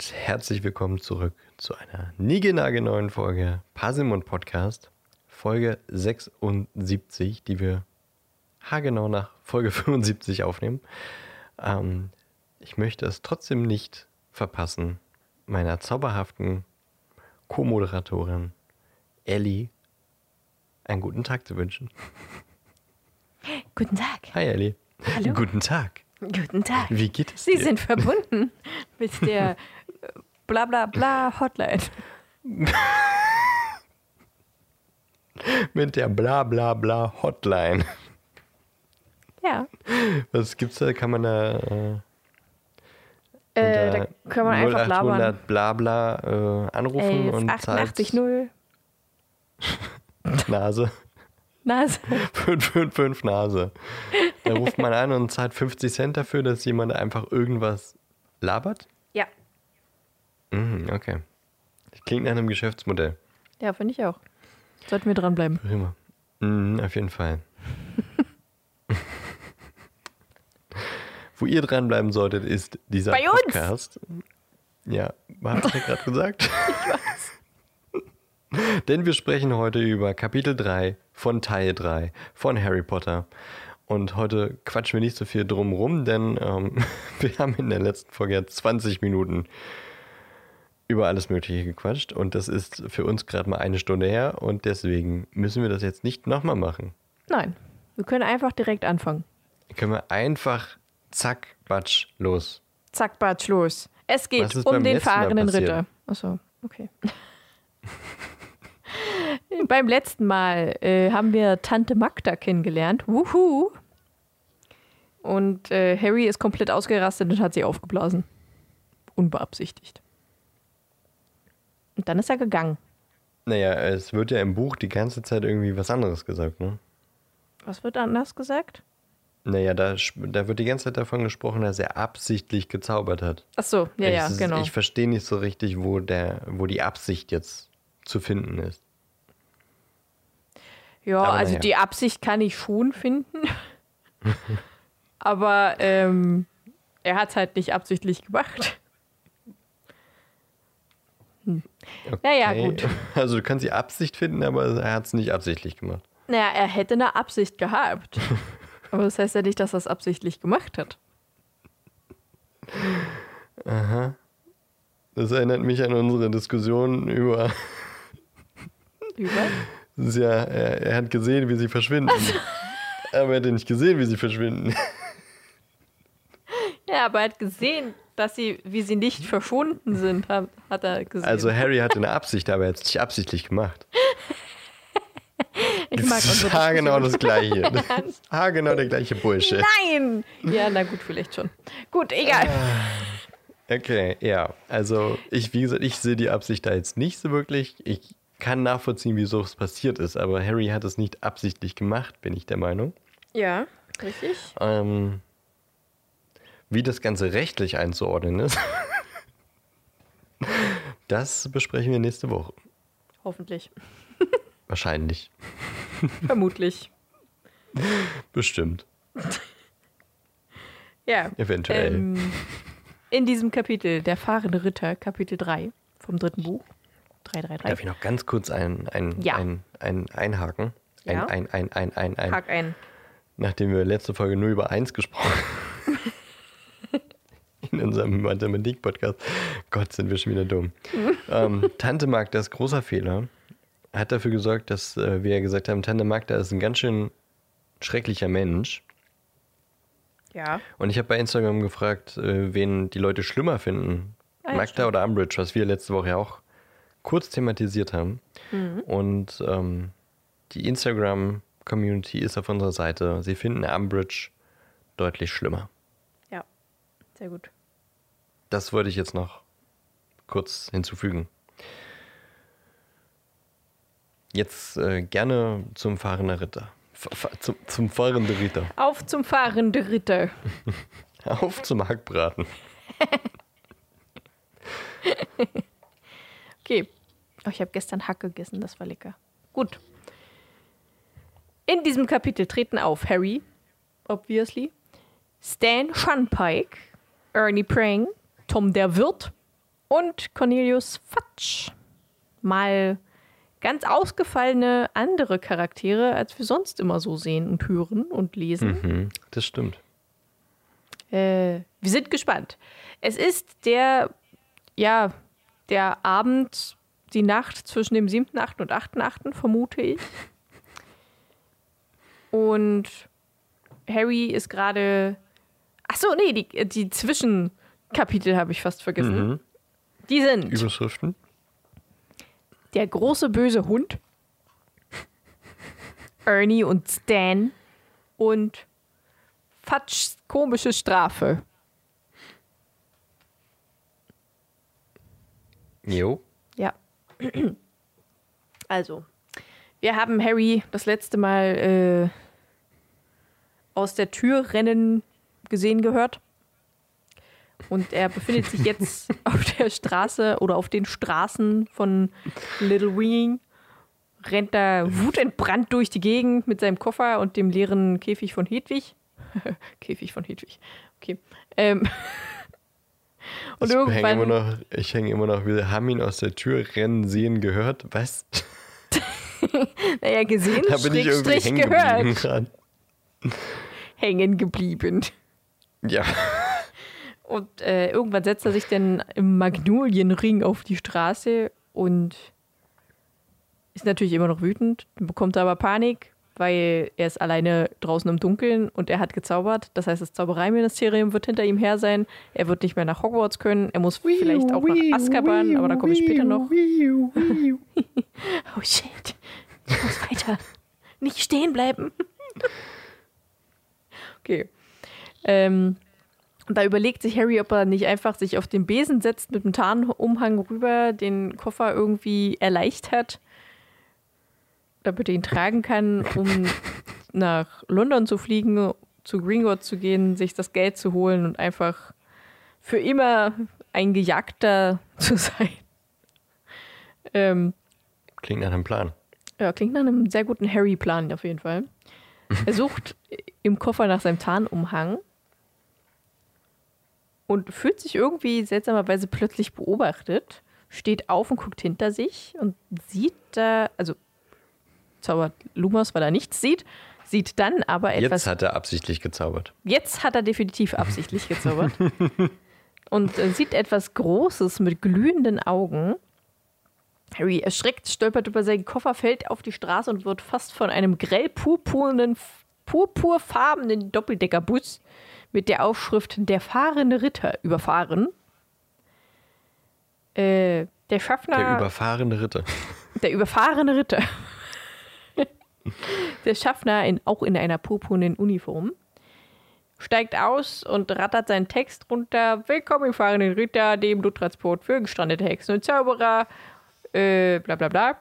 und herzlich willkommen zurück zu einer niegelnagelneuen Folge Pasimon Podcast, Folge 76, die wir haargenau nach Folge 75 aufnehmen. Ähm, ich möchte es trotzdem nicht verpassen, meiner zauberhaften Co-Moderatorin Ellie einen guten Tag zu wünschen. Guten Tag. Hi Ellie. Hallo. Guten Tag. Guten Tag. Wie geht es Sie dir? sind verbunden mit der bla bla bla Hotline. Mit der bla bla bla Hotline. Ja. Was gibt's da? Kann man da äh, Äh, da kann man einfach labern. 0800 bla bla äh, anrufen 11, und 88, zahlt 0. Nase. Nase. 555 Nase. Da ruft man an und zahlt 50 Cent dafür, dass jemand einfach irgendwas labert? Ja. Mhm, okay. Das klingt nach einem Geschäftsmodell. Ja, finde ich auch. Sollten wir dranbleiben. Prima. Mhm, auf jeden Fall. Wo ihr dranbleiben solltet, ist dieser Bei uns! Podcast. Ja, was hat er gerade gesagt? Ich weiß. Denn wir sprechen heute über Kapitel 3 von Teil 3 von Harry Potter. Und heute quatschen wir nicht so viel drumrum, denn ähm, wir haben in der letzten Folge ja 20 Minuten über alles Mögliche gequatscht. Und das ist für uns gerade mal eine Stunde her. Und deswegen müssen wir das jetzt nicht nochmal machen. Nein. Wir können einfach direkt anfangen. Können wir einfach zack, batsch, los. Zack, batsch, los. Es geht um den fahrenden? Ritter. Achso, okay. Beim letzten Mal äh, haben wir Tante Magda kennengelernt. Wuhu! Und äh, Harry ist komplett ausgerastet und hat sie aufgeblasen. Unbeabsichtigt. Und dann ist er gegangen. Naja, es wird ja im Buch die ganze Zeit irgendwie was anderes gesagt, ne? Was wird anders gesagt? Naja, da, da wird die ganze Zeit davon gesprochen, dass er absichtlich gezaubert hat. Ach so, ja, ich, ja, genau. Ich verstehe nicht so richtig, wo, der, wo die Absicht jetzt zu finden ist. Ja, Aber also naja. die Absicht kann ich schon finden. Aber ähm, er hat es halt nicht absichtlich gemacht. Okay. Naja, gut. Also du kannst die Absicht finden, aber er hat es nicht absichtlich gemacht. Naja, er hätte eine Absicht gehabt. Aber das heißt ja nicht, dass er es absichtlich gemacht hat. Das erinnert mich an unsere Diskussion über, Über? ja, er, er hat gesehen, wie sie verschwinden. Aber er hat nicht gesehen, wie sie verschwinden. Ja, aber er hat gesehen, dass sie, wie sie nicht verschwunden sind, hat, hat er gesehen. Also Harry hatte eine Absicht, aber er hat es nicht absichtlich gemacht. ich mag Das ist haargenau das Gleiche. Das ist haargenau der gleiche Bullshit. Nein! Ja, na gut, vielleicht schon. Gut, egal. Okay, ja. Also ich, wie gesagt, ich sehe die Absicht da jetzt nicht so wirklich. Ich kann nachvollziehen, wieso es passiert ist, aber Harry hat es nicht absichtlich gemacht, bin ich der Meinung. Ja, richtig. Ähm, wie das Ganze rechtlich einzuordnen ist, das besprechen wir nächste Woche. Hoffentlich. Wahrscheinlich. Vermutlich. Bestimmt. Ja. Eventuell. Ähm, in diesem Kapitel, der fahrende Ritter, Kapitel 3 vom dritten Buch. 333. Darf ich noch ganz kurz ein, ein, Ja. ein, ein, einhaken? Ein, Ja. ein, ein, ein, ein, ein. Hack ein. Nachdem wir letzte Folge nur über eins gesprochen haben. In unserem Mathematik-Podcast. Gott, sind wir schon wieder dumm. ähm, Tante Magda ist großer Fehler. Hat dafür gesorgt, dass äh, wir ja gesagt haben, Tante Magda ist ein ganz schön schrecklicher Mensch. Ja. Und ich habe bei Instagram gefragt, äh, wen die Leute schlimmer finden. Ah, ja, Magda stimmt. oder Umbridge, was wir letzte Woche ja auch kurz thematisiert haben. Mhm. Und ähm, die Instagram-Community ist auf unserer Seite. Sie finden Umbridge deutlich schlimmer. Ja. Sehr gut. Das wollte ich jetzt noch kurz hinzufügen. Jetzt äh, gerne zum fahrenden Ritter. F zum, zum fahrenden Ritter. Auf zum fahrenden Ritter. Auf zum Hackbraten. Okay. Oh, ich habe gestern Hack gegessen, das war lecker. Gut. In diesem Kapitel treten auf Harry, obviously, Stan Shunpike, Ernie Prang, Tom der Wirt, und Cornelius Fatsch. Mal ganz ausgefallene andere Charaktere, als wir sonst immer so sehen und hören und lesen. Mhm, das stimmt. Äh, wir sind gespannt. Es ist der, ja, der Abend, die Nacht zwischen dem 7.8. und 8.8., vermute ich. Und Harry ist gerade. Achso, nee, die, die Zwischenkapitel habe ich fast vergessen. Mhm. Die sind Überschriften. der große böse Hund, Ernie und Stan und Fatschs komische Strafe. Jo. Ja. Also, wir haben Harry das letzte Mal äh, aus der Tür rennen gesehen gehört. Und er befindet sich jetzt auf der Straße oder auf den Straßen von Little Wing. Rennt da wutentbrannt durch die Gegend mit seinem Koffer und dem leeren Käfig von Hedwig. Käfig von Hedwig. Okay. Ähm. Und ich hänge irgendwann. immer noch, ich hänge immer noch, wir haben ihn aus der Tür rennen sehen gehört. Was? Naja, gesehen, Da bin ich irgendwie Schrägstrich hängen gehört. Hängen geblieben. Ja. Und äh, irgendwann setzt er sich dann im Magnolienring auf die Straße und ist natürlich immer noch wütend, bekommt aber Panik, weil er ist alleine draußen im Dunkeln und er hat gezaubert. Das heißt, das Zaubereiministerium wird hinter ihm her sein. Er wird nicht mehr nach Hogwarts können. Er muss vielleicht auch nach Azkaban, aber da komme ich später noch. Oh shit. Ich muss weiter. Nicht stehen bleiben. okay. Ähm, und da überlegt sich Harry, ob er nicht einfach sich auf den Besen setzt, mit dem Tarnumhang rüber, den Koffer irgendwie erleichtert, damit er ihn tragen kann, um nach London zu fliegen, zu Gringotts zu gehen, sich das Geld zu holen und einfach für immer ein Gejagter zu sein. Ähm, Klingt nach einem Plan. ja, klingt nach einem sehr guten Harry-Plan auf jeden Fall. Er sucht im Koffer nach seinem Tarnumhang und fühlt sich irgendwie seltsamerweise plötzlich beobachtet, steht auf und guckt hinter sich und sieht da, also zaubert Lumos, weil er nichts sieht, sieht dann aber etwas Jetzt hat er absichtlich gezaubert. Jetzt hat er definitiv absichtlich gezaubert. und äh, sieht etwas Großes mit glühenden Augen. Harry erschreckt, stolpert über seinen Koffer, fällt auf die Straße und wird fast von einem grell purpurnen, purpurfarbenen Doppeldeckerbus mit der Aufschrift Der fahrende Ritter überfahren. Äh, der Schaffner. Der überfahrene Ritter. Der überfahrene Ritter. Der Schaffner, in, auch in einer purpurnen Uniform, steigt aus und rattert seinen Text runter. Willkommen im fahrenden Ritter, dem Bluttransport für gestrandete Hexen und Zauberer. Äh, bla bla bla.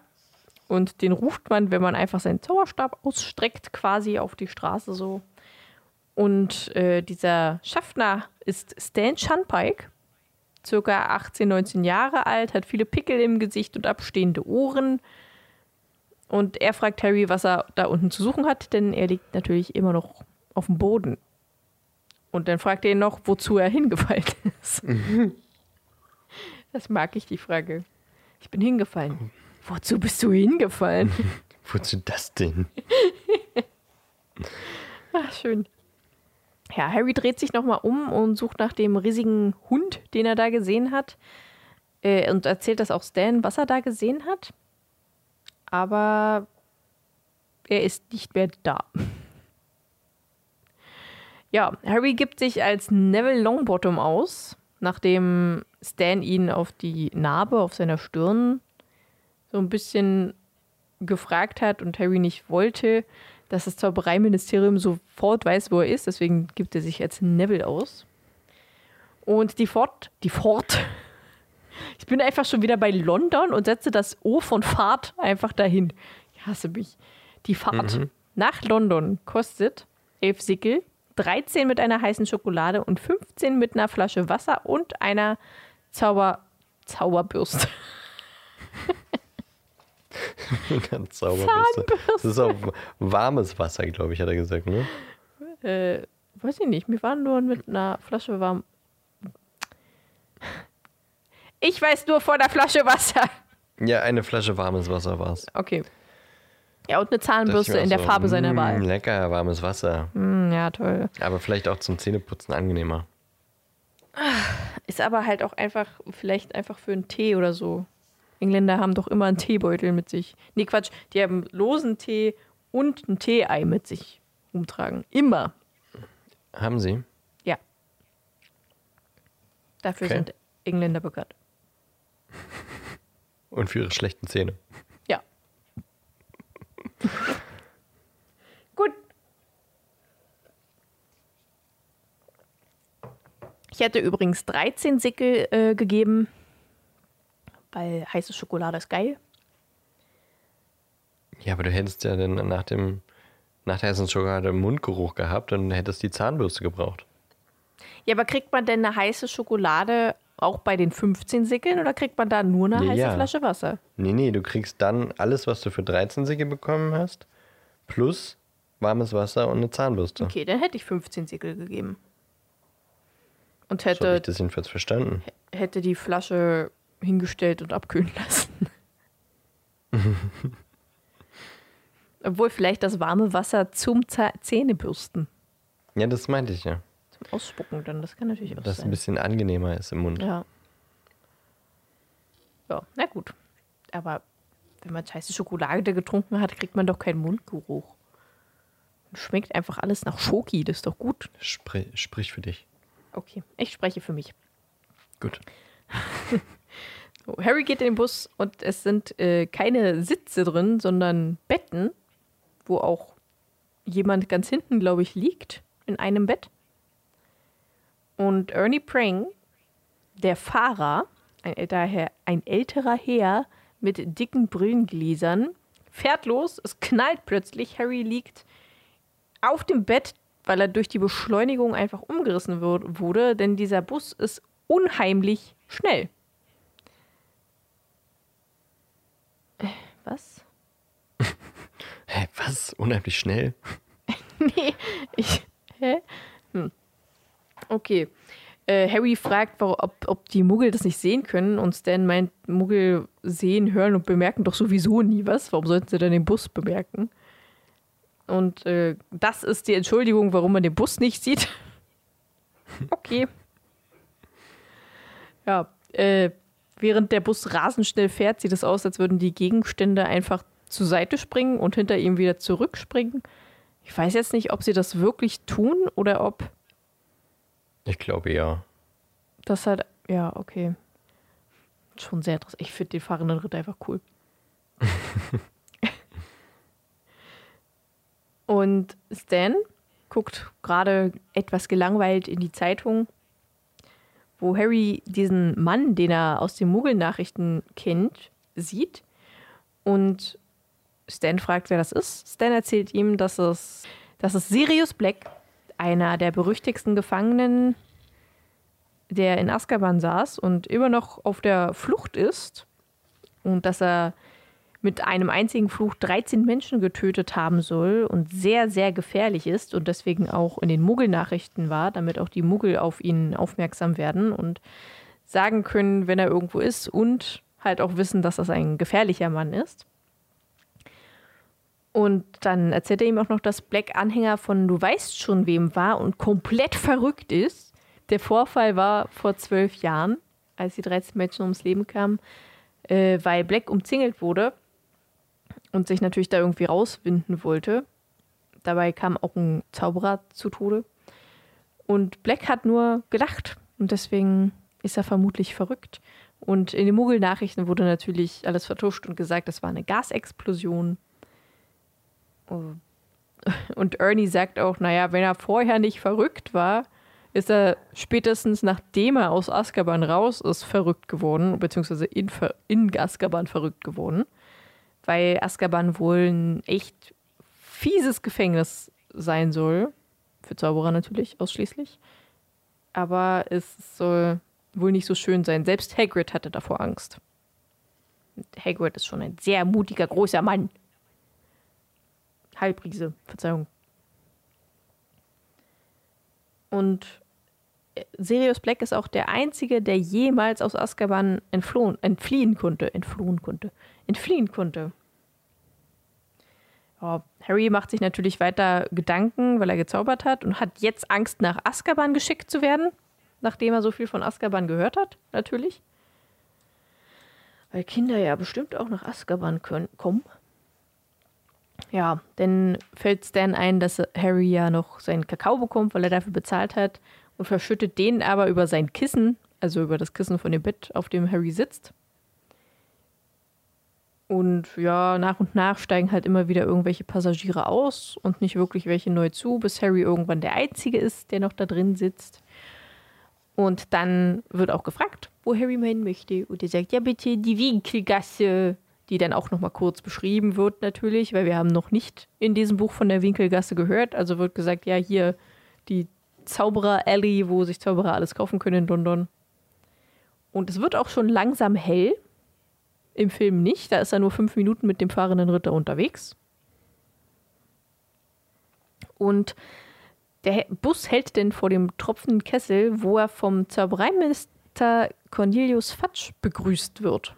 Und den ruft man, wenn man einfach seinen Zauberstab ausstreckt, quasi auf die Straße so. Und äh, dieser Schaffner ist Stan Shunpike, circa 18, 19 Jahre alt, hat viele Pickel im Gesicht und abstehende Ohren. Und er fragt Harry, was er da unten zu suchen hat, denn er liegt natürlich immer noch auf dem Boden. Und dann fragt er ihn noch, wozu er hingefallen ist. das mag ich, die Frage. Ich bin hingefallen. Wozu bist du hingefallen? Wozu das denn? Ach, schön. Ja, Harry dreht sich nochmal um und sucht nach dem riesigen Hund, den er da gesehen hat. Äh, und erzählt das auch Stan, was er da gesehen hat. Aber er ist nicht mehr da. Ja, Harry gibt sich als Neville Longbottom aus, nachdem Stan ihn auf die Narbe auf seiner Stirn so ein bisschen gefragt hat und Harry nicht wollte, dass das Zaubereiministerium sofort weiß, wo er ist. Deswegen gibt er sich als Neville aus. Und die Fort, die Fort. Ich bin einfach schon wieder bei London und setze das O von Fahrt einfach dahin. Ich hasse mich. Die Fahrt nach London kostet 11 Sickel, 13 mit einer heißen Schokolade und 15 mit einer Flasche Wasser und einer Zauber Zauberbürste. Ganz Zauberbürste. Das ist auch warmes Wasser, glaube ich, hat er gesagt, ne? Äh, weiß ich nicht. Wir waren nur mit einer Flasche warm. Ich weiß nur von der Flasche Wasser. Ja, eine Flasche warmes Wasser war's. Okay. Ja, und eine Zahnbürste in der so, Farbe seiner mm, Wahl. Lecker, warmes Wasser. Hm, ja, toll. Aber vielleicht auch zum Zähneputzen angenehmer. Ist aber halt auch einfach, vielleicht einfach für einen Tee oder so. Engländer haben doch immer einen Teebeutel mit sich. Nee, Quatsch, die haben losen Tee und ein Teeei mit sich umtragen. Immer. Haben Sie? Ja. Dafür Okay. sind Engländer bekannt. Und für Ihre schlechten Zähne. Ja. Gut. Ich hätte übrigens 13 Sickel äh, gegeben, weil heiße Schokolade ist geil. Ja, aber du hättest ja dann nach dem nach der heißen Schokolade Mundgeruch gehabt und hättest die Zahnbürste gebraucht. Ja, aber kriegt man denn eine heiße Schokolade auch bei den 15 Sickeln oder kriegt man da nur eine Ja, heiße ja. Flasche Wasser? Nee, nee, du kriegst dann alles, was du für 13 Sicke bekommen hast, plus warmes Wasser und eine Zahnbürste. Okay, dann hätte ich 15 Sickel gegeben. Und So hätte, ich das jedenfalls verstanden. hätte die Flasche hingestellt und abkühlen lassen. Obwohl vielleicht das warme Wasser zum Zäh- Zähnebürsten. Ja, das meinte ich ja. Zum Ausspucken dann, das kann natürlich auch Dass es ein sein. bisschen angenehmer ist im Mund. Ja. Ja, na gut. Aber wenn man heiße Schokolade getrunken hat, kriegt man doch keinen Mundgeruch. Schmeckt einfach alles nach Schoki, das ist doch gut. Sprich, sprich für dich. Okay, ich spreche für mich. Gut. Harry geht in den Bus und es sind äh, keine Sitze drin, sondern Betten, wo auch jemand ganz hinten, glaube ich, liegt in einem Bett. Und Ernie Prang, der Fahrer, ein älterer Herr, ein älterer Herr mit dicken Brillengläsern, fährt los. Es knallt plötzlich. Harry liegt auf dem Bett, weil er durch die Beschleunigung einfach umgerissen wur- wurde, denn dieser Bus ist unheimlich schnell. Äh, Was? Hä, was? Unheimlich schnell? Nee, ich. Hä? Hm. Okay. Äh, Harry fragt, ob, ob die Muggel das nicht sehen können und Stan meint, Muggel sehen, hören und bemerken doch sowieso nie was. Warum sollten sie dann den Bus bemerken? Und äh, das ist die Entschuldigung, warum man den Bus nicht sieht. okay. Ja, äh, während der Bus rasend schnell fährt, sieht es aus, als würden die Gegenstände einfach zur Seite springen und hinter ihm wieder zurückspringen. Ich weiß jetzt nicht, ob sie das wirklich tun oder ob Ich glaube ja. das halt. Ja, okay. Schon sehr interessant. Ich finde den fahrenden Ritter einfach cool. Und Stan guckt gerade etwas gelangweilt in die Zeitung, wo Harry diesen Mann, den er aus den Muggelnachrichten kennt, sieht. Und Stan fragt, wer das ist. Stan erzählt ihm, dass es, dass es Sirius Black, einer der berüchtigsten Gefangenen, der in Azkaban saß und immer noch auf der Flucht ist. Und dass er mit einem einzigen Fluch 13 Menschen getötet haben soll und sehr, sehr gefährlich ist und deswegen auch in den Muggel-Nachrichten war, damit auch die Muggel auf ihn aufmerksam werden und sagen können, wenn er irgendwo ist und halt auch wissen, dass das ein gefährlicher Mann ist. Und dann erzählt er ihm auch noch, dass Black Anhänger von Du weißt schon wem war und komplett verrückt ist. Der Vorfall war vor zwölf Jahren, als die 13 Menschen ums Leben kamen, äh, weil Black umzingelt wurde und sich natürlich da irgendwie rauswinden wollte. Dabei kam auch ein Zauberer zu Tode. Und Black hat nur gelacht und deswegen ist er vermutlich verrückt. Und in den Muggel-Nachrichten wurde natürlich alles vertuscht und gesagt, das war eine Gasexplosion. Und Ernie sagt auch, naja, wenn er vorher nicht verrückt war, ist er spätestens nachdem er aus Azkaban raus ist, verrückt geworden, beziehungsweise in, in Azkaban verrückt geworden, weil Azkaban wohl ein echt fieses Gefängnis sein soll. Für Zauberer natürlich ausschließlich. Aber es soll wohl nicht so schön sein. Selbst Hagrid hatte davor Angst. Hagrid ist schon ein sehr mutiger, großer Mann. Halbriese, Verzeihung. Und Sirius Black ist auch der Einzige, der jemals aus Azkaban entflohen, entfliehen konnte. Entflohen konnte. Entfliehen konnte. Ja, Harry macht sich natürlich weiter Gedanken, weil er gezaubert hat und hat jetzt Angst, nach Azkaban geschickt zu werden, nachdem er so viel von Azkaban gehört hat, natürlich. Weil Kinder ja bestimmt auch nach Azkaban können, kommen. Ja, dann fällt Stan ein, dass Harry ja noch seinen Kakao bekommt, weil er dafür bezahlt hat und verschüttet den aber über sein Kissen, also über das Kissen von dem Bett, auf dem Harry sitzt. Und ja, nach und nach steigen halt immer wieder irgendwelche Passagiere aus und nicht wirklich welche neu zu, bis Harry irgendwann der Einzige ist, der noch da drin sitzt. Und dann wird auch gefragt, wo Harry meinen möchte. Und er sagt, ja bitte die Winkelgasse, die dann auch nochmal kurz beschrieben wird natürlich, weil wir haben noch nicht in diesem Buch von der Winkelgasse gehört. Also wird gesagt, ja hier die Zauberer Alley, wo sich Zauberer alles kaufen können in London. Und es wird auch schon langsam hell. Im Film nicht. Da ist er nur fünf Minuten mit dem fahrenden Ritter unterwegs. Und der Bus hält denn vor dem tropfenden Kessel, wo er vom Zaubereiminister Cornelius Fatsch begrüßt wird.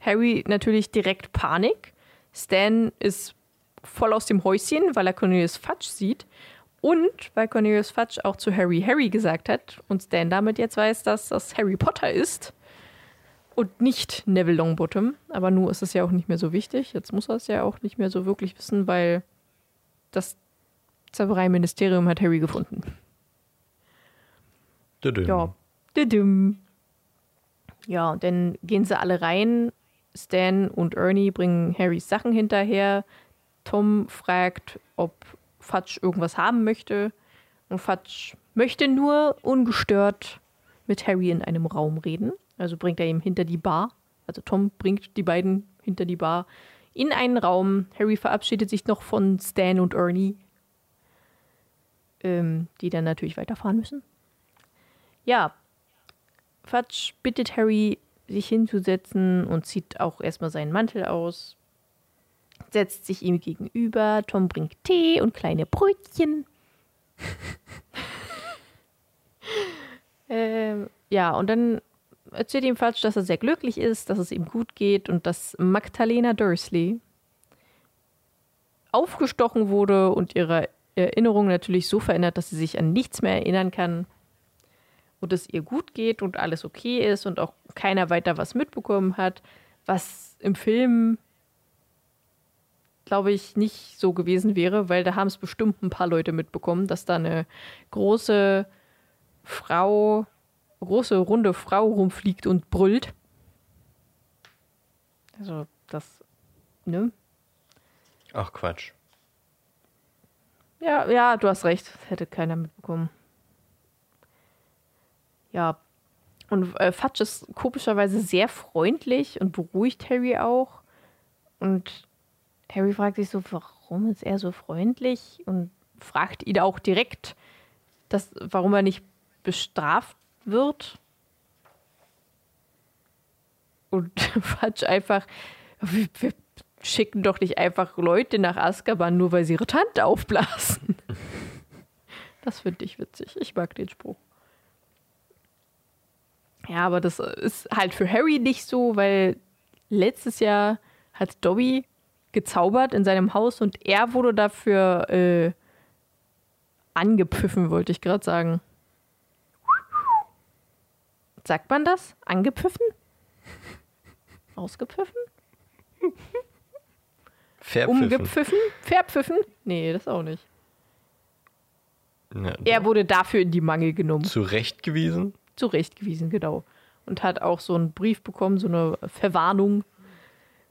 Harry natürlich direkt Panik. Stan ist voll aus dem Häuschen, weil er Cornelius Fatsch sieht. Und weil Cornelius Fatsch auch zu Harry Harry gesagt hat und Stan damit jetzt weiß, dass das Harry Potter ist und nicht Neville Longbottom. Aber nur ist es ja auch nicht mehr so wichtig. Jetzt muss er es ja auch nicht mehr so wirklich wissen, weil das Zaubereiministerium hat Harry gefunden. Düdüm. Ja. Düdüm. Ja, und dann gehen sie alle rein. Stan und Ernie bringen Harrys Sachen hinterher. Tom fragt, ob Fatsch irgendwas haben möchte. Und Fatsch möchte nur ungestört mit Harry in einem Raum reden. Also bringt er ihm hinter die Bar. Also Tom bringt die beiden hinter die Bar in einen Raum. Harry verabschiedet sich noch von Stan und Ernie, ähm, die dann natürlich weiterfahren müssen. Ja, Fatsch bittet Harry, sich hinzusetzen und zieht auch erstmal seinen Mantel aus. Setzt sich ihm gegenüber. Tom bringt Tee und kleine Brötchen. ähm, ja, und dann erzählt ihm Fatsch, dass er sehr glücklich ist, dass es ihm gut geht und dass Magdalena Dursley aufgestochen wurde und ihre Erinnerung natürlich so verändert, dass sie sich an nichts mehr erinnern kann und es ihr gut geht und alles okay ist und auch keiner weiter was mitbekommen hat, was im Film glaube ich nicht so gewesen wäre, weil da haben es bestimmt ein paar Leute mitbekommen, dass da eine große Frau große, runde Frau rumfliegt und brüllt. Also, das, ne? Ach Quatsch. Ja, ja, du hast recht. Das hätte keiner mitbekommen. Ja. Und äh, Fatsch ist komischerweise sehr freundlich und beruhigt Harry auch. Und Harry fragt sich so, warum ist er so freundlich? Und fragt ihn auch direkt, dass, warum er nicht bestraft wird. Und Fatsch einfach, wir, wir, schicken doch nicht einfach Leute nach Azkaban, nur weil sie ihre Tante aufblasen. Das finde ich witzig. Ich mag den Spruch. Ja, aber das ist halt für Harry nicht so, weil letztes Jahr hat Dobby gezaubert in seinem Haus und er wurde dafür äh, angepfiffen, wollte ich gerade sagen. Sagt man das? Angepfiffen? Ausgepfiffen? Verpfiffen. Umgepfiffen? Verpfiffen? Nee, das auch nicht. Ja, Er wurde dafür in die Mangel genommen. zurechtgewiesen. Zurechtgewiesen, genau. Und hat auch so einen Brief bekommen, so eine Verwarnung,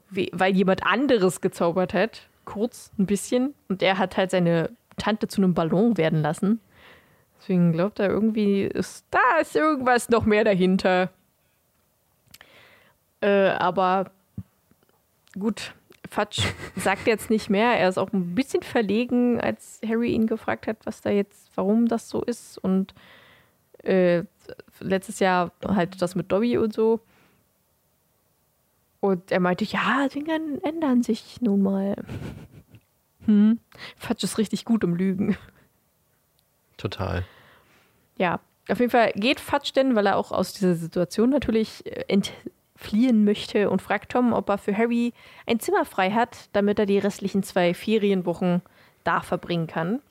weil jemand anderes gezaubert hat. Kurz, ein bisschen. Und er hat halt seine Tante zu einem Ballon werden lassen. Deswegen glaubt er irgendwie, ist, da ist irgendwas noch mehr dahinter. Äh, aber gut, Fatsch sagt jetzt nicht mehr. Er ist auch ein bisschen verlegen, als Harry ihn gefragt hat, was da jetzt, warum das so ist. Und äh, letztes Jahr halt das mit Dobby und so. Und er meinte, ja, Dinge ändern sich nun mal. Hm. Fatsch ist richtig gut im Lügen. Total. Ja, auf jeden Fall geht Fatsch denn, weil er auch aus dieser Situation natürlich äh, entfliehen möchte und fragt Tom, ob er für Harry ein Zimmer frei hat, damit er die restlichen zwei Ferienwochen da verbringen kann.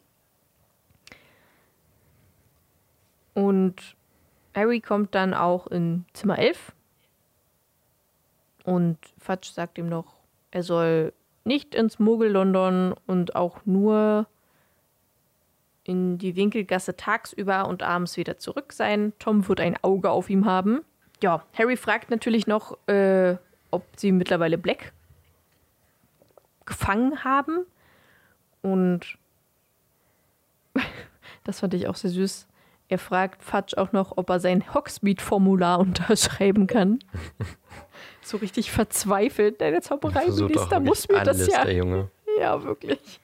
Und Harry kommt dann auch in Zimmer 11. Und Fatsch sagt ihm noch, er soll nicht ins Muggel-London und auch nur in die Winkelgasse tagsüber und abends wieder zurück sein. Tom wird ein Auge auf ihm haben. Ja, Harry fragt natürlich noch, äh, ob sie mittlerweile Black gefangen haben. Und das fand ich auch sehr süß. Er fragt Fudge auch noch, ob er sein Hogsmeade-Formular unterschreiben kann. so richtig verzweifelt. Deine Zaubereiminister muss mir das ja. Der Junge. Ja, wirklich.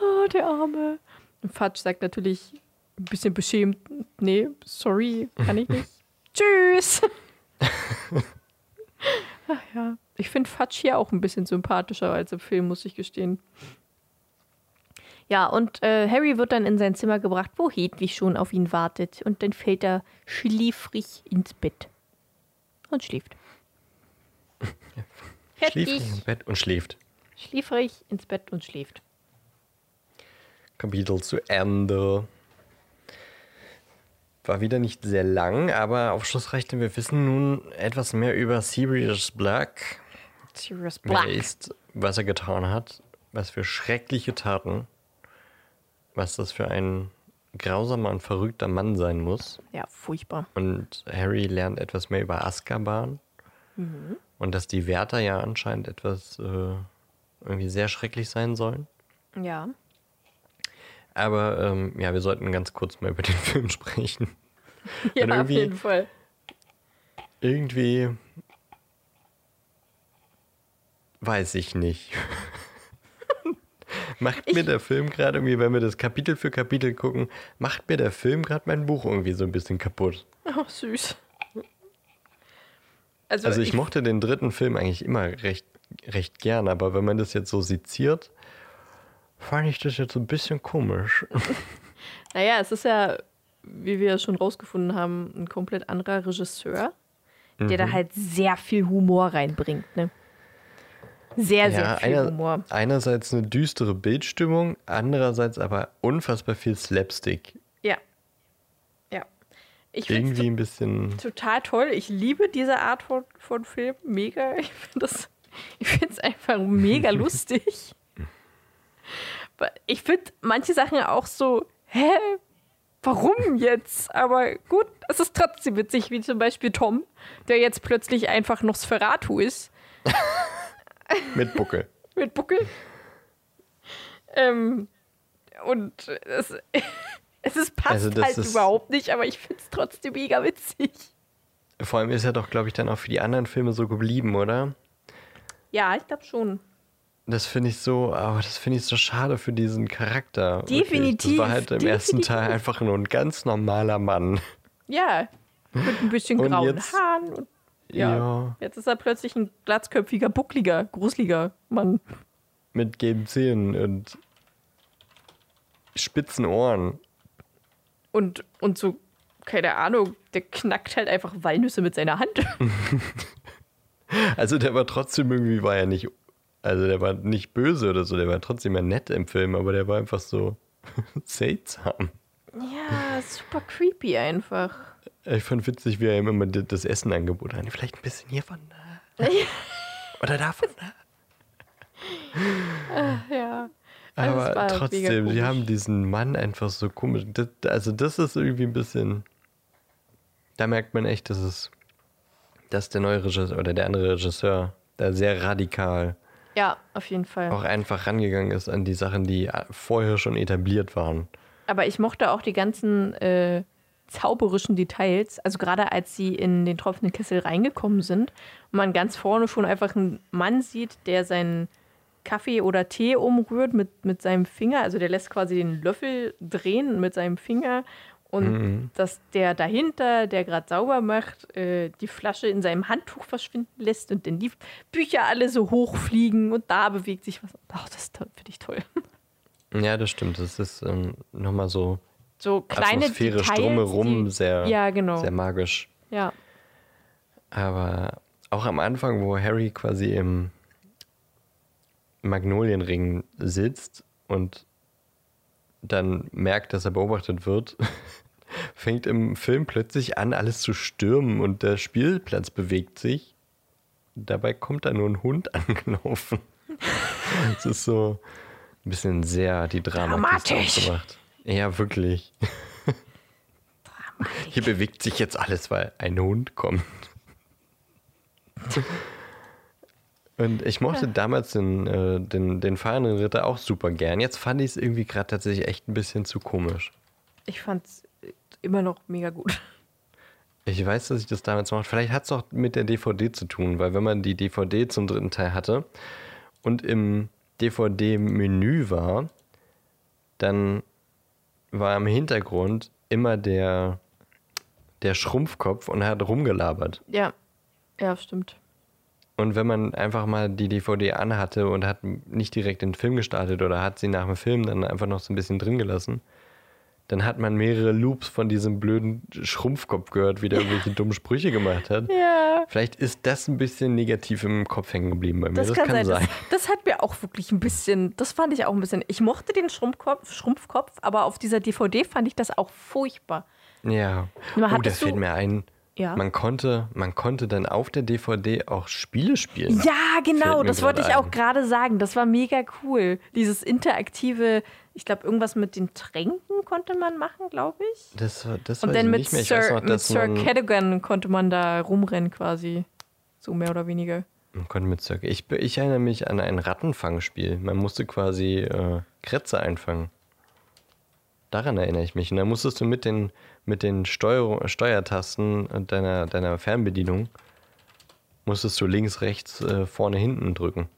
Oh, der Arme. Fudge sagt natürlich ein bisschen beschämt: Nee, sorry, kann ich nicht. Tschüss. Ach ja. Ich finde Fudge hier auch ein bisschen sympathischer als im Film, muss ich gestehen. Ja, und äh, Harry wird dann in sein Zimmer gebracht, wo Hedwig schon auf ihn wartet. Und dann fällt er schläfrig ins Bett. Und schläft. schläfrig ins Bett und schläft. Schläfrig ins Bett und schläft. Kapitel zu Ende. War wieder nicht sehr lang, aber aufschlussreich, denn wir wissen nun etwas mehr über Sirius Black. Sirius Black. Wer ist, was er getan hat, was für schreckliche Taten was das für ein grausamer und verrückter Mann sein muss. Ja, furchtbar. Und Harry lernt etwas mehr über Azkaban. Mhm. Und dass die Wärter ja anscheinend etwas äh, irgendwie sehr schrecklich sein sollen. Ja. Aber ähm, ja, wir sollten ganz kurz mal über den Film sprechen. ja, auf jeden Fall. Irgendwie weiß ich nicht. macht ich, mir der Film gerade irgendwie, wenn wir das Kapitel für Kapitel gucken, macht mir der Film gerade mein Buch irgendwie so ein bisschen kaputt. Oh, süß. Also, also ich, ich, mochte den dritten Film eigentlich immer recht, recht gern, aber wenn man das jetzt so seziert, fand ich das jetzt so ein bisschen komisch. Naja, es ist ja, wie wir schon rausgefunden haben, ein komplett anderer Regisseur, der mhm. da halt sehr viel Humor reinbringt, ne? Sehr, sehr viel einer, Humor. Einerseits eine düstere Bildstimmung, andererseits aber unfassbar viel Slapstick. Ja. Ja. Ich Irgendwie ein bisschen. Total toll. Ich liebe diese Art von, von Film. Mega. Ich finde das. Ich finde es einfach mega lustig. Ich finde manche Sachen auch so, hä? Warum jetzt? Aber gut, es ist trotzdem witzig, wie zum Beispiel Tom, der jetzt plötzlich einfach Nosferatu ist. Mit Buckel. Mit Buckel. Ähm, und es, es ist, passt also halt ist, überhaupt nicht, aber ich finde es trotzdem mega witzig. Vor allem ist er doch, glaube ich, dann auch für die anderen Filme so geblieben, oder? Ja, ich glaube schon. Das finde ich so, aber das finde ich so schade für diesen Charakter. Definitiv. Das war halt im definitiv. ersten Teil einfach nur ein ganz normaler Mann. Ja, mit ein bisschen grauen jetzt, Haaren und ja. ja. Jetzt ist er plötzlich ein glatzköpfiger, buckliger, gruseliger Mann. Mit gelben Zähnen und spitzen Ohren. Und, und so, keine Ahnung, der knackt halt einfach Walnüsse mit seiner Hand. also der war trotzdem irgendwie, war ja nicht, also der war nicht böse oder so, der war trotzdem ja nett im Film, aber der war einfach so seltsam. Ja, super creepy einfach. Ich fand witzig, wie er ihm immer das Essen angeboten hat. Vielleicht ein bisschen hiervon. Ne? Oder davon. Ne? Ach, ja. Also Aber trotzdem, sie haben diesen Mann einfach so komisch. Das, also, das ist irgendwie ein bisschen. Da merkt man echt, dass es. dass der neue Regisseur oder der andere Regisseur da sehr radikal. Ja, auf jeden Fall. Auch einfach rangegangen ist an die Sachen, die vorher schon etabliert waren. Aber ich mochte auch die ganzen. Äh zauberischen Details. Also gerade als sie in den tropfenden Kessel reingekommen sind und man ganz vorne schon einfach einen Mann sieht, der seinen Kaffee oder Tee umrührt mit, mit seinem Finger. Also der lässt quasi den Löffel drehen mit seinem Finger. Und mhm. dass der dahinter, der gerade sauber macht, äh, die Flasche in seinem Handtuch verschwinden lässt und dann die Bücher alle so hochfliegen und da bewegt sich was. Ach, das finde ich toll. Ja, das stimmt. Das ist ähm, nochmal so so kleine Atmosphärisch Details, drumherum die, sehr, Ja, genau. sehr magisch. ja. Aber auch am Anfang, wo Harry quasi im Magnolienring sitzt und dann merkt, dass er beobachtet wird, fängt im Film plötzlich an, alles zu stürmen und der Spielplatz bewegt sich. Dabei kommt da nur ein Hund angelaufen. Es ist so ein bisschen sehr die Drama Dramatisch. gemacht. Ja, wirklich. Hier bewegt sich jetzt alles, weil ein Hund kommt. Und ich mochte damals den, äh, den, den fahrenden Ritter auch super gern. Jetzt fand ich es irgendwie gerade tatsächlich echt ein bisschen zu komisch. Ich fand's immer noch mega gut. Ich weiß, dass ich das damals mochte. Vielleicht hat es auch mit der DVD zu tun, weil wenn man die DVD zum dritten Teil hatte und im DVD-Menü war, dann war im Hintergrund immer der, der Schrumpfkopf und er hat rumgelabert. Ja. Ja, stimmt. Und wenn man einfach mal die DVD anhatte und hat nicht direkt den Film gestartet oder hat sie nach dem Film dann einfach noch so ein bisschen drin gelassen, dann hat man mehrere Loops von diesem blöden Schrumpfkopf gehört, wie der irgendwelche dummen Sprüche gemacht hat. Ja. Vielleicht ist das ein bisschen negativ im Kopf hängen geblieben bei mir. Das, kann, sein. Das, das hat mir auch wirklich ein bisschen, das fand ich auch ein bisschen. Ich mochte den Schrumpfkopf, Schrumpfkopf, aber auf dieser DVD fand ich das auch furchtbar. Ja. Na, Oh, da hattest du- fällt mir ein. Ja. Man konnte, man konnte dann auf der DVD auch Spiele spielen. Ja, genau, das wollte ich gerade auch ein. gerade sagen. Das war mega cool. Dieses interaktive, ich glaube, irgendwas mit den Tränken konnte man machen, glaube ich. Das, war- das Und dann mit Sir, noch, mit Sir man, Cadogan konnte man da rumrennen quasi. So mehr oder weniger. man konnte mit Sir, ich, ich erinnere mich an ein Rattenfangspiel. Man musste quasi äh, Kretze einfangen. Daran erinnere ich mich. Und dann musstest du mit den, mit den Steuer, Steuertasten deiner, deiner Fernbedienung musstest du links, rechts, äh, vorne, hinten drücken.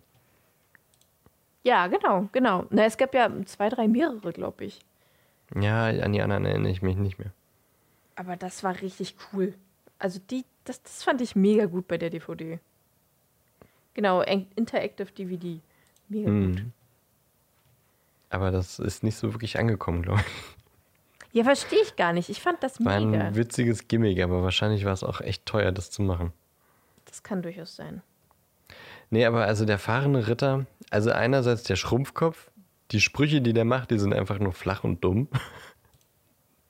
Ja, genau, genau. Na, es gab ja zwei, drei, mehrere, glaube ich. Ja, an die anderen erinnere ich mich nicht mehr. Aber das war richtig cool. Also die, das, das fand ich mega gut bei der DVD. Genau, en- Interactive DVD. Mega gut. Mhm. Aber das ist nicht so wirklich angekommen, glaube ich. Ja, verstehe ich gar nicht. Ich fand das War mega. ein witziges Gimmick, aber wahrscheinlich war es auch echt teuer, das zu machen. Das kann durchaus sein. Nee, aber also der fahrende Ritter, also einerseits der Schrumpfkopf, die Sprüche, die der macht, die sind einfach nur flach und dumm.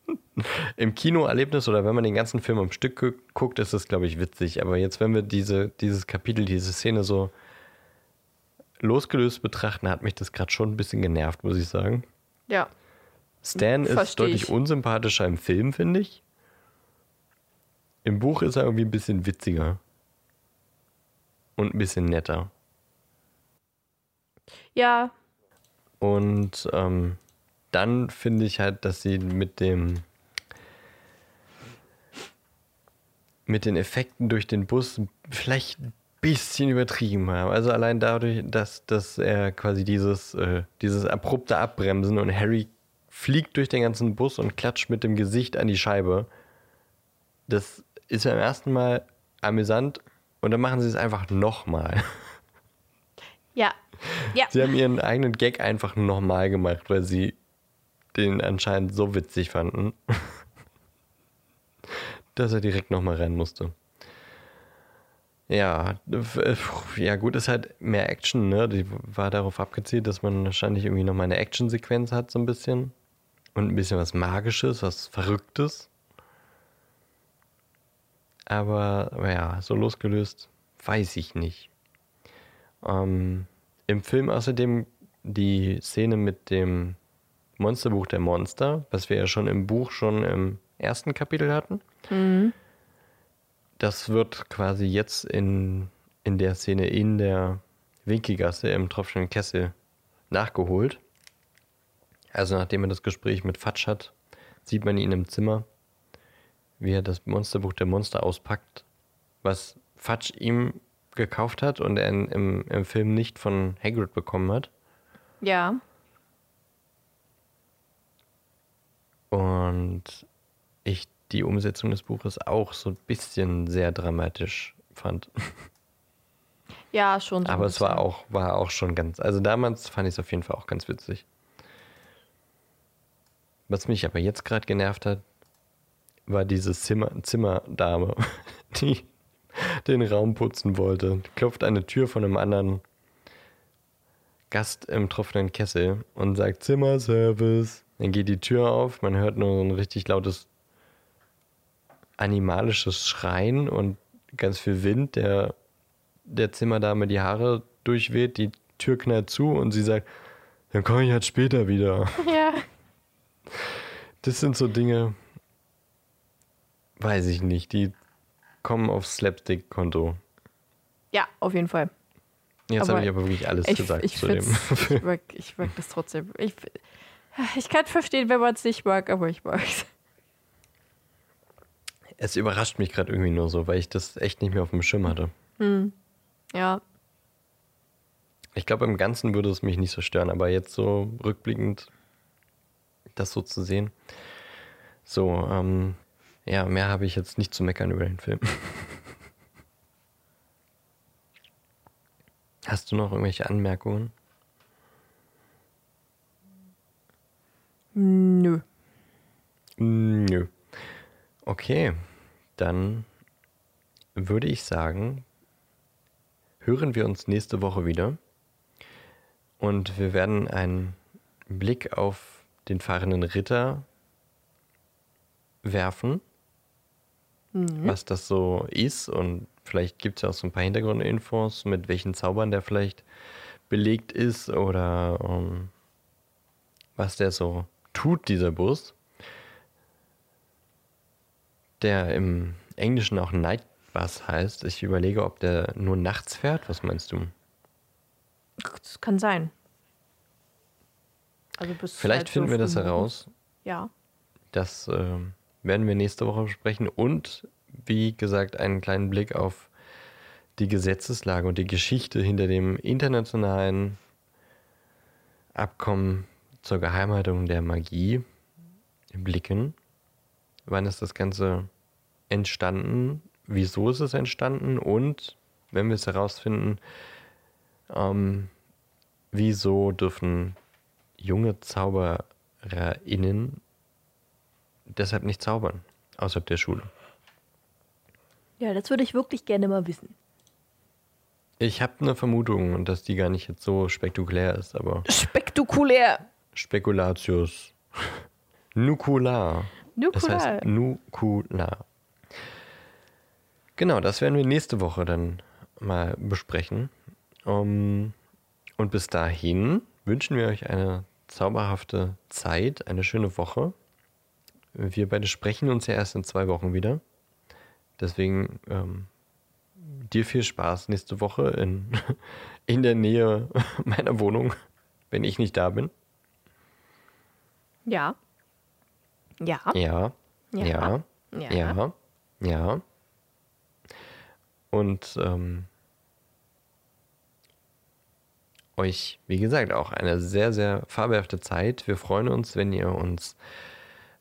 Im Kinoerlebnis oder wenn man den ganzen Film am Stück gu- guckt, ist das, glaube ich, witzig. Aber jetzt, wenn wir diese, dieses Kapitel, diese Szene so losgelöst betrachten, hat mich das gerade schon ein bisschen genervt, muss ich sagen. Ja. Stan ist Versteh deutlich ich. unsympathischer im Film, finde ich. Im Buch ist er irgendwie ein bisschen witziger. Und ein bisschen netter. Ja, Und ähm, dann finde ich halt, dass sie mit dem mit den Effekten durch den Bus vielleicht ein bisschen übertrieben haben. Also allein dadurch, dass, dass er quasi dieses, äh, dieses abrupte Abbremsen und Harry fliegt durch den ganzen Bus und klatscht mit dem Gesicht an die Scheibe. Das ist beim ersten Mal amüsant und dann machen sie es einfach nochmal. ja, ja. Sie haben ihren eigenen Gag einfach nochmal gemacht, weil sie den anscheinend so witzig fanden, dass er direkt nochmal rein musste. Ja, ja gut, ist halt mehr Action, ne? Die war darauf abgezielt, dass man wahrscheinlich irgendwie nochmal eine Action-Sequenz hat, so ein bisschen. Und ein bisschen was Magisches, was Verrücktes. Aber ja, so losgelöst, weiß ich nicht. Ähm, Im Film außerdem die Szene mit dem Monsterbuch der Monster, was wir ja schon im Buch schon im ersten Kapitel hatten. Das wird quasi jetzt in, in der Szene in der Winkelgasse im tropfenden Kessel nachgeholt. Also nachdem er das Gespräch mit Fatsch hat, sieht man ihn im Zimmer, wie er das Monsterbuch der Monster auspackt, was Fatsch ihm gekauft hat und er in, im, im Film nicht von Hagrid bekommen hat. Ja. Und ich die Umsetzung des Buches auch so ein bisschen sehr dramatisch fand. Ja, schon. So Aber es war auch, war auch schon ganz. Also damals fand ich es auf jeden Fall auch ganz witzig. Was mich aber jetzt gerade genervt hat, war diese Zimmer Zimmerdame, die den Raum putzen wollte. Klopft eine Tür von einem anderen Gast im tropfenden Kessel und sagt Zimmerservice. Dann geht die Tür auf, man hört nur so ein richtig lautes animalisches Schreien und ganz viel Wind, der der Zimmerdame die Haare durchweht, die Tür knallt zu und sie sagt, dann komme ich halt später wieder. Ja. Das sind so Dinge, weiß ich nicht, die kommen aufs Slapstick-Konto. Ja, auf jeden Fall. Jetzt habe ich aber wirklich alles Ich, gesagt ich, zu dem ich, mag, ich mag das trotzdem. Ich, ich kann verstehen, wenn man es nicht mag, aber ich mag es. Es überrascht mich gerade irgendwie nur so, weil ich das echt nicht mehr auf dem Schirm hatte. Ja, Ich glaube, im Ganzen würde es mich nicht so stören, aber jetzt so rückblickend das so zu sehen. So, ähm, ja, mehr habe ich jetzt nicht zu meckern über den Film. Hast du noch irgendwelche Anmerkungen? nö. Nö. Okay, dann würde ich sagen, hören wir uns nächste Woche wieder. Und wir werden einen Blick auf den fahrenden Ritter werfen, was das so ist. Und vielleicht gibt es ja auch so ein paar Hintergrundinfos, mit welchen Zaubern der vielleicht belegt ist oder ähm, was der so tut, dieser Bus der im Englischen auch Night Bus heißt. Ich überlege, ob der nur nachts fährt. Was meinst du? Das kann sein. Also bis Vielleicht halt finden wir das heraus. Ja. Das ähm, werden wir nächste Woche besprechen. Und wie gesagt, einen kleinen Blick auf die Gesetzeslage und die Geschichte hinter dem internationalen Abkommen zur Geheimhaltung der Magie blicken. Wann ist das Ganze entstanden? Wieso ist es entstanden? Und wenn wir es herausfinden, ähm, wieso dürfen junge ZaubererInnen deshalb nicht zaubern außerhalb der Schule? Ja, das würde ich wirklich gerne mal wissen. Ich habe eine Vermutung, dass die gar nicht jetzt so spektakulär ist, aber Spektakulär. Spekulatius. Nukular. Das Nukular. heißt Nukular. Genau, das werden wir nächste Woche dann mal besprechen. Um, und bis dahin wünschen wir euch eine zauberhafte Zeit, eine schöne Woche. Wir beide sprechen uns ja erst in zwei Wochen wieder. Deswegen ähm, dir viel Spaß nächste Woche in, in der Nähe meiner Wohnung, wenn ich nicht da bin. Ja. Ja. Ja, Ja. ja, Ja. ja, ja. Und ähm, euch, wie gesagt, auch eine sehr, sehr fabelhafte Zeit. Wir freuen uns, wenn ihr uns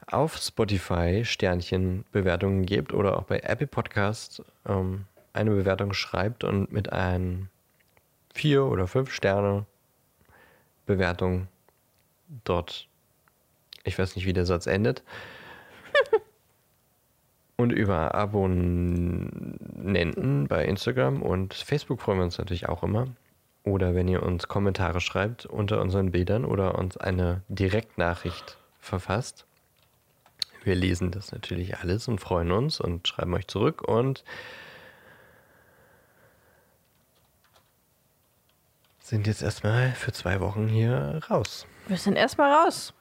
auf Spotify Sternchen Bewertungen gebt oder auch bei Apple Podcast ähm, eine Bewertung schreibt und mit einem vier oder fünf Sterne Bewertung dort, ich weiß nicht, wie der Satz endet, und über Abonnenten bei Instagram und Facebook freuen wir uns natürlich auch immer. Oder wenn ihr uns Kommentare schreibt unter unseren Bildern oder uns eine Direktnachricht verfasst. Wir lesen das natürlich alles und freuen uns und schreiben euch zurück und sind jetzt erstmal für zwei Wochen hier raus. Wir sind erstmal raus.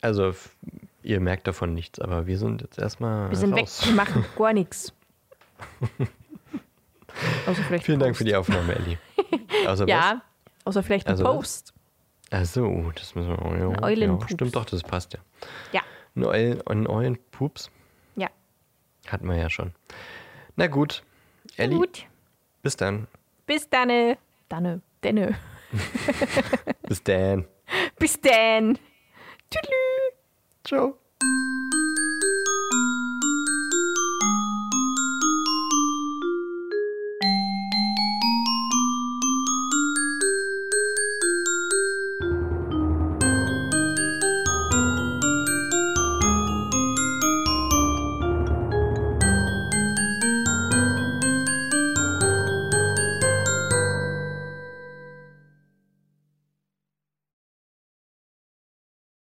Also ihr merkt davon nichts, aber wir sind jetzt erstmal Wir sind raus. weg. Wir machen gar nichts. Vielleicht Vielen ein Dank für die Aufnahme, Ellie. Also Post. Ja, außer vielleicht ein Also was? Post. was? Achso, das müssen wir. Ja, Ein ja, Eulenpups. stimmt doch, das passt ja. Ja. Ein, Eul, ein Eulenpups Ja. hatten wir ja schon. Na gut, Ellie, Gut. bis dann. Bis dann. Danne. Denne. Bis dann. Bis dann. Tschüss. Ciao.